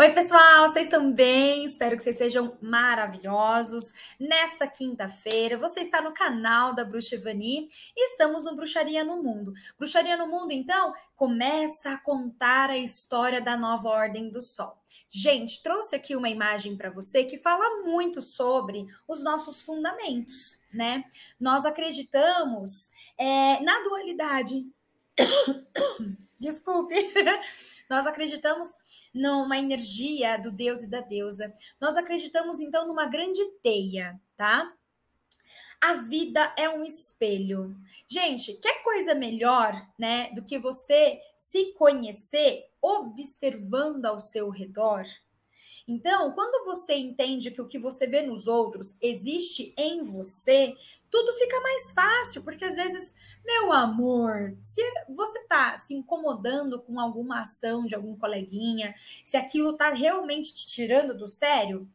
Oi, pessoal, vocês estão bem? Espero que vocês sejam maravilhosos. Nesta quinta-feira, você está no canal da Bruxa Ivani e estamos no Bruxaria no Mundo. Bruxaria no Mundo, então, começa a contar a história da nova Ordem do Sol. Gente, trouxe aqui uma imagem para você que fala muito sobre os nossos fundamentos, né? Nós acreditamos é, na dualidade. Desculpe. Nós acreditamos numa energia do Deus e da deusa. Nós acreditamos então numa grande teia, tá? A vida é um espelho. Gente, quer coisa melhor, né, do que você se conhecer observando ao seu redor? Então, quando você entende que o que você vê nos outros existe em você, tudo fica mais fácil, porque às vezes, meu amor, se você tá se incomodando com alguma ação de algum coleguinha, se aquilo tá realmente te tirando do sério,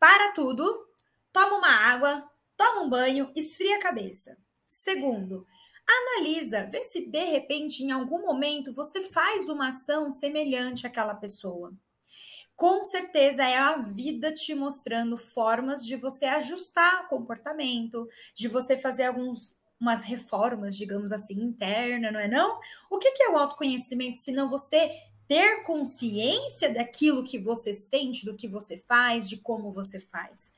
para tudo, toma uma água, toma um banho, esfria a cabeça. Segundo, analisa, vê se de repente em algum momento você faz uma ação semelhante àquela pessoa com certeza é a vida te mostrando formas de você ajustar o comportamento, de você fazer alguns umas reformas, digamos assim, interna, não é não? O que é o autoconhecimento se não você ter consciência daquilo que você sente, do que você faz, de como você faz?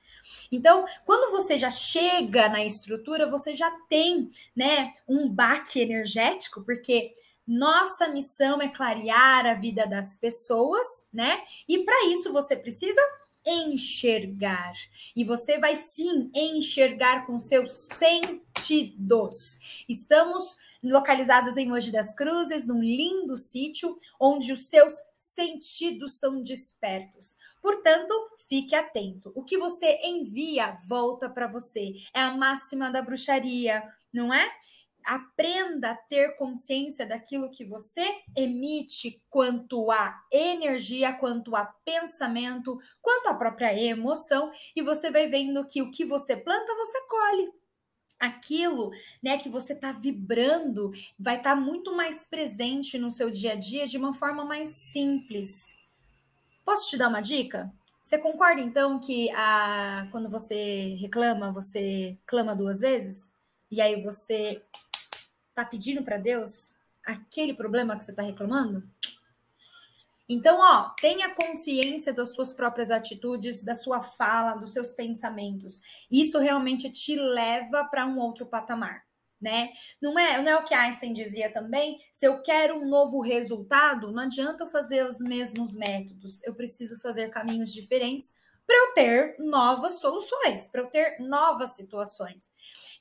Então, quando você já chega na estrutura, você já tem, né, um baque energético, porque nossa missão é clarear a vida das pessoas, né? E para isso você precisa enxergar. E você vai sim enxergar com seus sentidos. Estamos localizados em Mogi das Cruzes, num lindo sítio onde os seus sentidos são despertos. Portanto, fique atento. O que você envia volta para você. É a máxima da bruxaria, não é? Aprenda a ter consciência daquilo que você emite quanto a energia, quanto a pensamento, quanto a própria emoção, e você vai vendo que o que você planta, você colhe. Aquilo, né, que você está vibrando, vai estar tá muito mais presente no seu dia a dia de uma forma mais simples. Posso te dar uma dica? Você concorda então que a, quando você reclama, você clama duas vezes? E aí você está pedindo para Deus aquele problema que você está reclamando? Então, ó, tenha consciência das suas próprias atitudes, da sua fala, dos seus pensamentos. Isso realmente te leva para um outro patamar, né? Não é, não é o que Einstein dizia também? Se eu quero um novo resultado, não adianta eu fazer os mesmos métodos. Eu preciso fazer caminhos diferentes para eu ter novas soluções, para eu ter novas situações.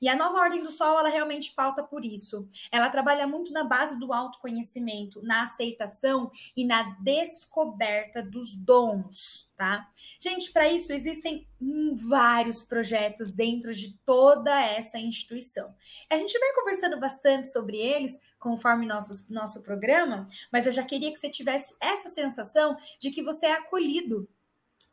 E a nova ordem do sol, ela realmente pauta por isso. Ela trabalha muito na base do autoconhecimento, na aceitação e na descoberta dos dons, tá? Gente, para isso existem vários projetos dentro de toda essa instituição. A gente vai conversando bastante sobre eles conforme nosso, nosso programa, mas eu já queria que você tivesse essa sensação de que você é acolhido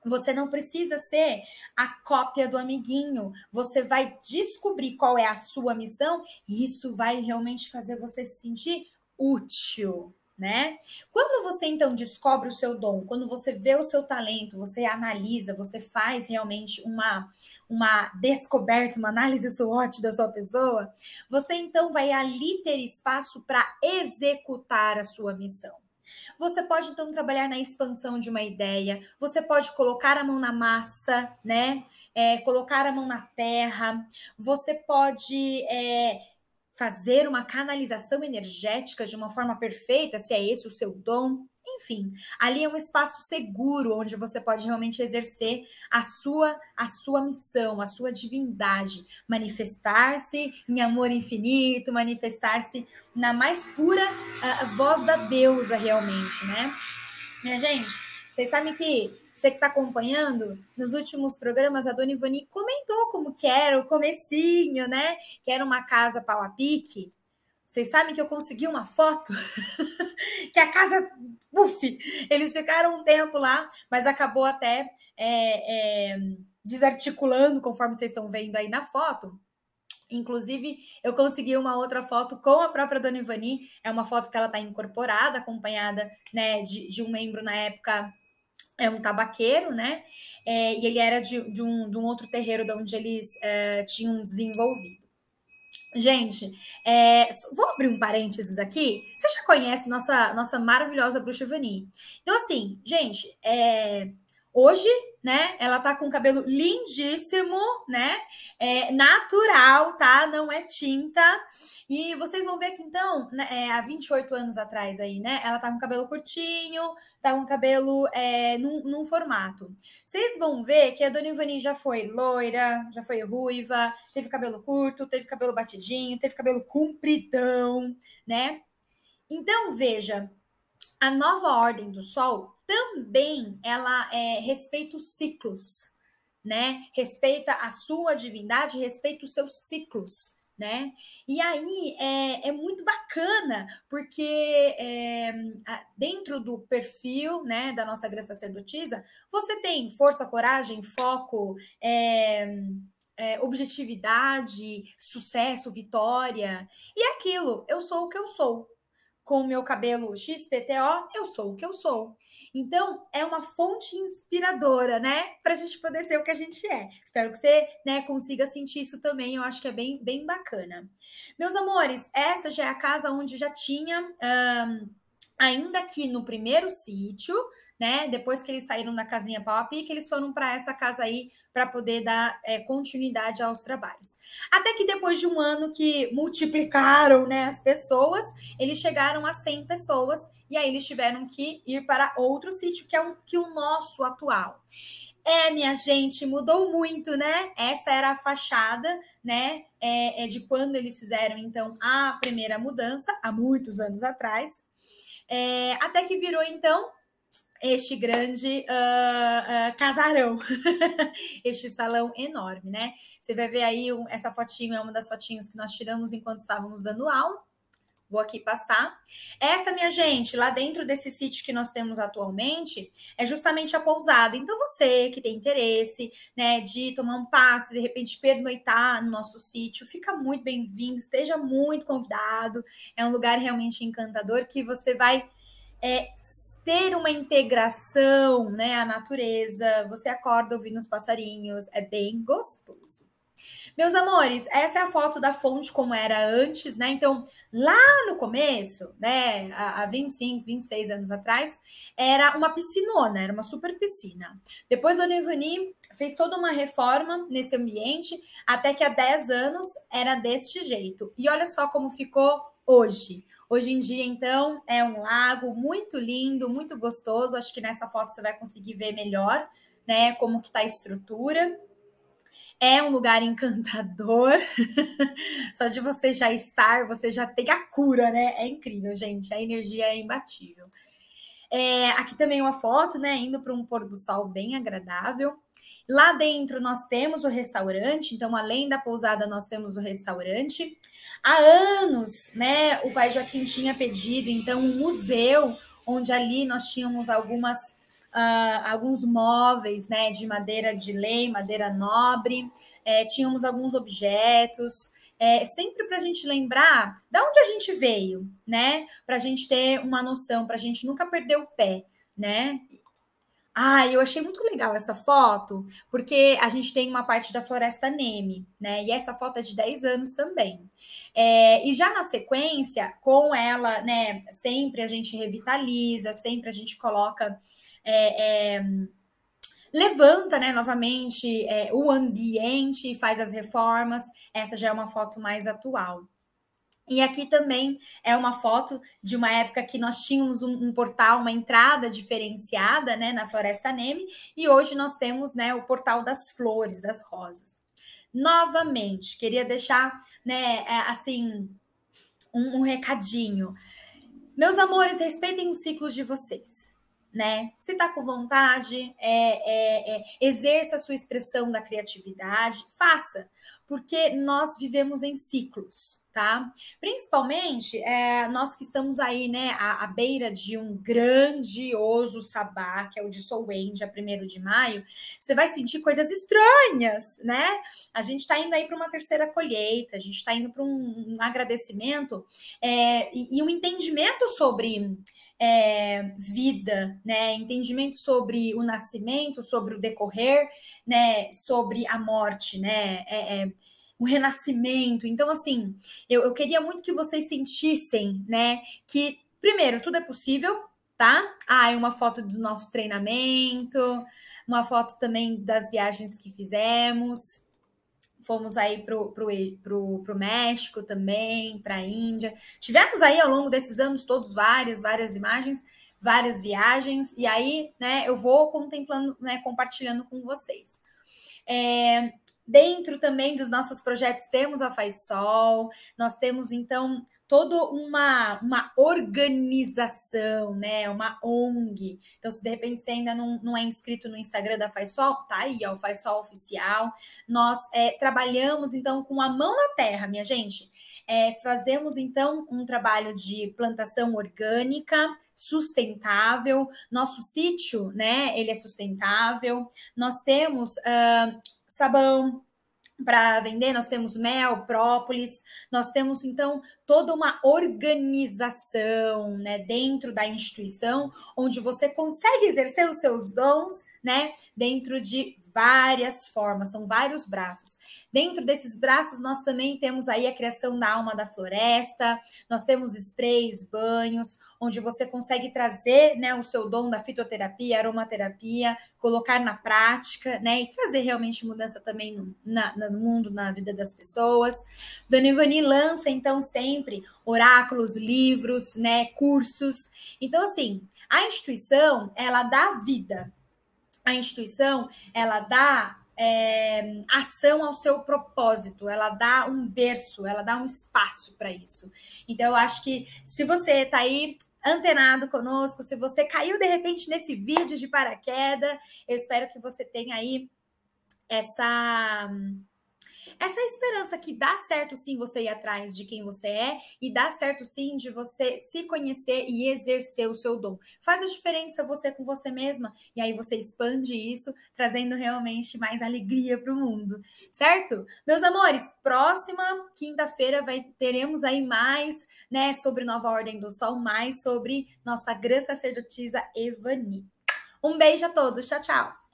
você não precisa ser a cópia do amiguinho. Você vai descobrir qual é a sua missão e isso vai realmente fazer você se sentir útil, né? Quando você então descobre o seu dom, quando você vê o seu talento, você analisa, você faz realmente uma uma descoberta, uma análise SWOT da sua pessoa, você então vai ali ter espaço para executar a sua missão. Você pode então trabalhar na expansão de uma ideia, você pode colocar a mão na massa, né? É, colocar a mão na terra, você pode é, fazer uma canalização energética de uma forma perfeita, se é esse o seu dom. Enfim, ali é um espaço seguro onde você pode realmente exercer a sua a sua missão, a sua divindade, manifestar-se em amor infinito, manifestar-se na mais pura uh, voz da deusa realmente, né? Minha gente, vocês sabem que você que está acompanhando, nos últimos programas, a Dona Ivani comentou como que era o comecinho, né? Que era uma casa pau a pique. Vocês sabem que eu consegui uma foto que a casa, uf, eles ficaram um tempo lá, mas acabou até é, é, desarticulando, conforme vocês estão vendo aí na foto. Inclusive, eu consegui uma outra foto com a própria Dona Ivani. É uma foto que ela está incorporada, acompanhada né, de, de um membro na época é um tabaqueiro, né? É, e ele era de, de, um, de um outro terreiro de onde eles é, tinham desenvolvido. Gente, é, vou abrir um parênteses aqui. Você já conhece nossa nossa maravilhosa bruxa Vani? Então, assim, gente, é, Hoje, né, ela tá com cabelo lindíssimo, né? É natural, tá? Não é tinta. E vocês vão ver que então, né, é, há 28 anos atrás aí, né? Ela tá com cabelo curtinho, tá com cabelo é, num, num formato. Vocês vão ver que a Dona Ivani já foi loira, já foi ruiva, teve cabelo curto, teve cabelo batidinho, teve cabelo compridão, né? Então, veja, a nova ordem do sol também ela é, respeita os ciclos, né? Respeita a sua divindade, respeita os seus ciclos, né? E aí é, é muito bacana, porque é, dentro do perfil né, da nossa graça sacerdotisa, você tem força, coragem, foco, é, é, objetividade, sucesso, vitória. E aquilo, eu sou o que eu sou. Com o meu cabelo XPTO, eu sou o que eu sou. Então, é uma fonte inspiradora, né? Para a gente poder ser o que a gente é. Espero que você né, consiga sentir isso também. Eu acho que é bem, bem bacana. Meus amores, essa já é a casa onde já tinha. Um, ainda aqui no primeiro sítio, né? Depois que eles saíram da casinha pau a pique, eles foram para essa casa aí para poder dar é, continuidade aos trabalhos. Até que depois de um ano que multiplicaram né, as pessoas, eles chegaram a 100 pessoas e aí eles tiveram que ir para outro sítio, que é o, que o nosso atual. É, minha gente, mudou muito, né? Essa era a fachada, né? É, é de quando eles fizeram, então, a primeira mudança, há muitos anos atrás. É, até que virou, então, este grande uh, uh, casarão, este salão enorme, né? Você vai ver aí um, essa fotinho, é uma das fotinhos que nós tiramos enquanto estávamos dando aula. Vou aqui passar. Essa, minha gente, lá dentro desse sítio que nós temos atualmente, é justamente a pousada. Então, você que tem interesse, né, de tomar um passe, de repente pernoitar no nosso sítio, fica muito bem-vindo, esteja muito convidado. É um lugar realmente encantador que você vai é, ter uma integração, né, à natureza. Você acorda ouvindo os passarinhos, é bem gostoso. Meus amores, essa é a foto da fonte como era antes, né? Então, lá no começo, né, há 25, 26 anos atrás, era uma piscinona, era uma super piscina. Depois a Nevani fez toda uma reforma nesse ambiente, até que há 10 anos era deste jeito. E olha só como ficou hoje. Hoje em dia, então, é um lago muito lindo, muito gostoso. Acho que nessa foto você vai conseguir ver melhor, né, como que tá a estrutura. É um lugar encantador. Só de você já estar, você já tem a cura, né? É incrível, gente. A energia é imbatível. É, aqui também uma foto, né? Indo para um pôr do sol bem agradável. Lá dentro nós temos o restaurante, então além da pousada nós temos o restaurante. Há anos, né, o pai Joaquim tinha pedido então um museu onde ali nós tínhamos algumas uh, alguns móveis, né, de madeira de lei, madeira nobre, é, tínhamos alguns objetos. É, sempre para a gente lembrar de onde a gente veio, né? Para a gente ter uma noção, para a gente nunca perder o pé, né? Ah, eu achei muito legal essa foto, porque a gente tem uma parte da floresta Neme, né? E essa foto é de 10 anos também. É, e já na sequência, com ela, né? Sempre a gente revitaliza, sempre a gente coloca. É, é, levanta, né, novamente é, o ambiente, faz as reformas. Essa já é uma foto mais atual. E aqui também é uma foto de uma época que nós tínhamos um, um, portal, uma entrada diferenciada, né, na Floresta Neme, e hoje nós temos, né, o portal das flores, das rosas. Novamente, queria deixar, né, é, assim, um, um recadinho. Meus amores, respeitem os ciclos de vocês né? Se tá com vontade, é, é, é, exerça a sua expressão da criatividade, faça, porque nós vivemos em ciclos tá? Principalmente é, nós que estamos aí, né, à, à, beira de um grandioso sabá, que é o de Soul dia 1 de maio, você vai sentir coisas estranhas, né? A gente está indo aí para uma terceira colheita, a gente está indo para um, um, agradecimento é, e, e um entendimento sobre é, vida, né? Entendimento sobre o nascimento, sobre o decorrer, né? Sobre a morte, né? É, é, o renascimento. Então, assim, eu, eu queria muito que vocês sentissem, né? Que, primeiro, tudo é possível, tá? Ah, uma foto do nosso treinamento, uma foto também das viagens que fizemos. Fomos aí pro, pro, pro, pro México também, para a Índia. Tivemos aí ao longo desses anos todos várias, várias imagens, várias viagens, e aí, né, eu vou contemplando, né, compartilhando com vocês. É, Dentro também dos nossos projetos temos a Faz Sol, nós temos então toda uma, uma organização, né? Uma ONG. Então, se de repente você ainda não, não é inscrito no Instagram da Faz Sol, tá aí, ó, Faz Sol Oficial. Nós é, trabalhamos então com a mão na terra, minha gente. É, fazemos então um trabalho de plantação orgânica, sustentável. Nosso sítio, né? Ele é sustentável. Nós temos uh, sabão para vender, nós temos mel, própolis, nós temos então toda uma organização, né, dentro da instituição, onde você consegue exercer os seus dons, né, dentro de várias formas, são vários braços. Dentro desses braços, nós também temos aí a criação da alma da floresta, nós temos sprays, banhos, onde você consegue trazer né, o seu dom da fitoterapia, aromaterapia, colocar na prática, né? E trazer realmente mudança também no, na, no mundo, na vida das pessoas. Dona Ivani lança, então, sempre oráculos, livros, né, cursos. Então, assim, a instituição, ela dá vida. A instituição, ela dá é, ação ao seu propósito, ela dá um berço, ela dá um espaço para isso. Então, eu acho que se você está aí antenado conosco, se você caiu de repente nesse vídeo de paraquedas, eu espero que você tenha aí essa essa esperança que dá certo sim você ir atrás de quem você é e dá certo sim de você se conhecer e exercer o seu dom. Faz a diferença você com você mesma e aí você expande isso, trazendo realmente mais alegria para o mundo, certo? Meus amores, próxima quinta-feira vai teremos aí mais, né, sobre Nova Ordem do Sol, mais sobre nossa grã sacerdotisa Evani. Um beijo a todos, tchau, tchau.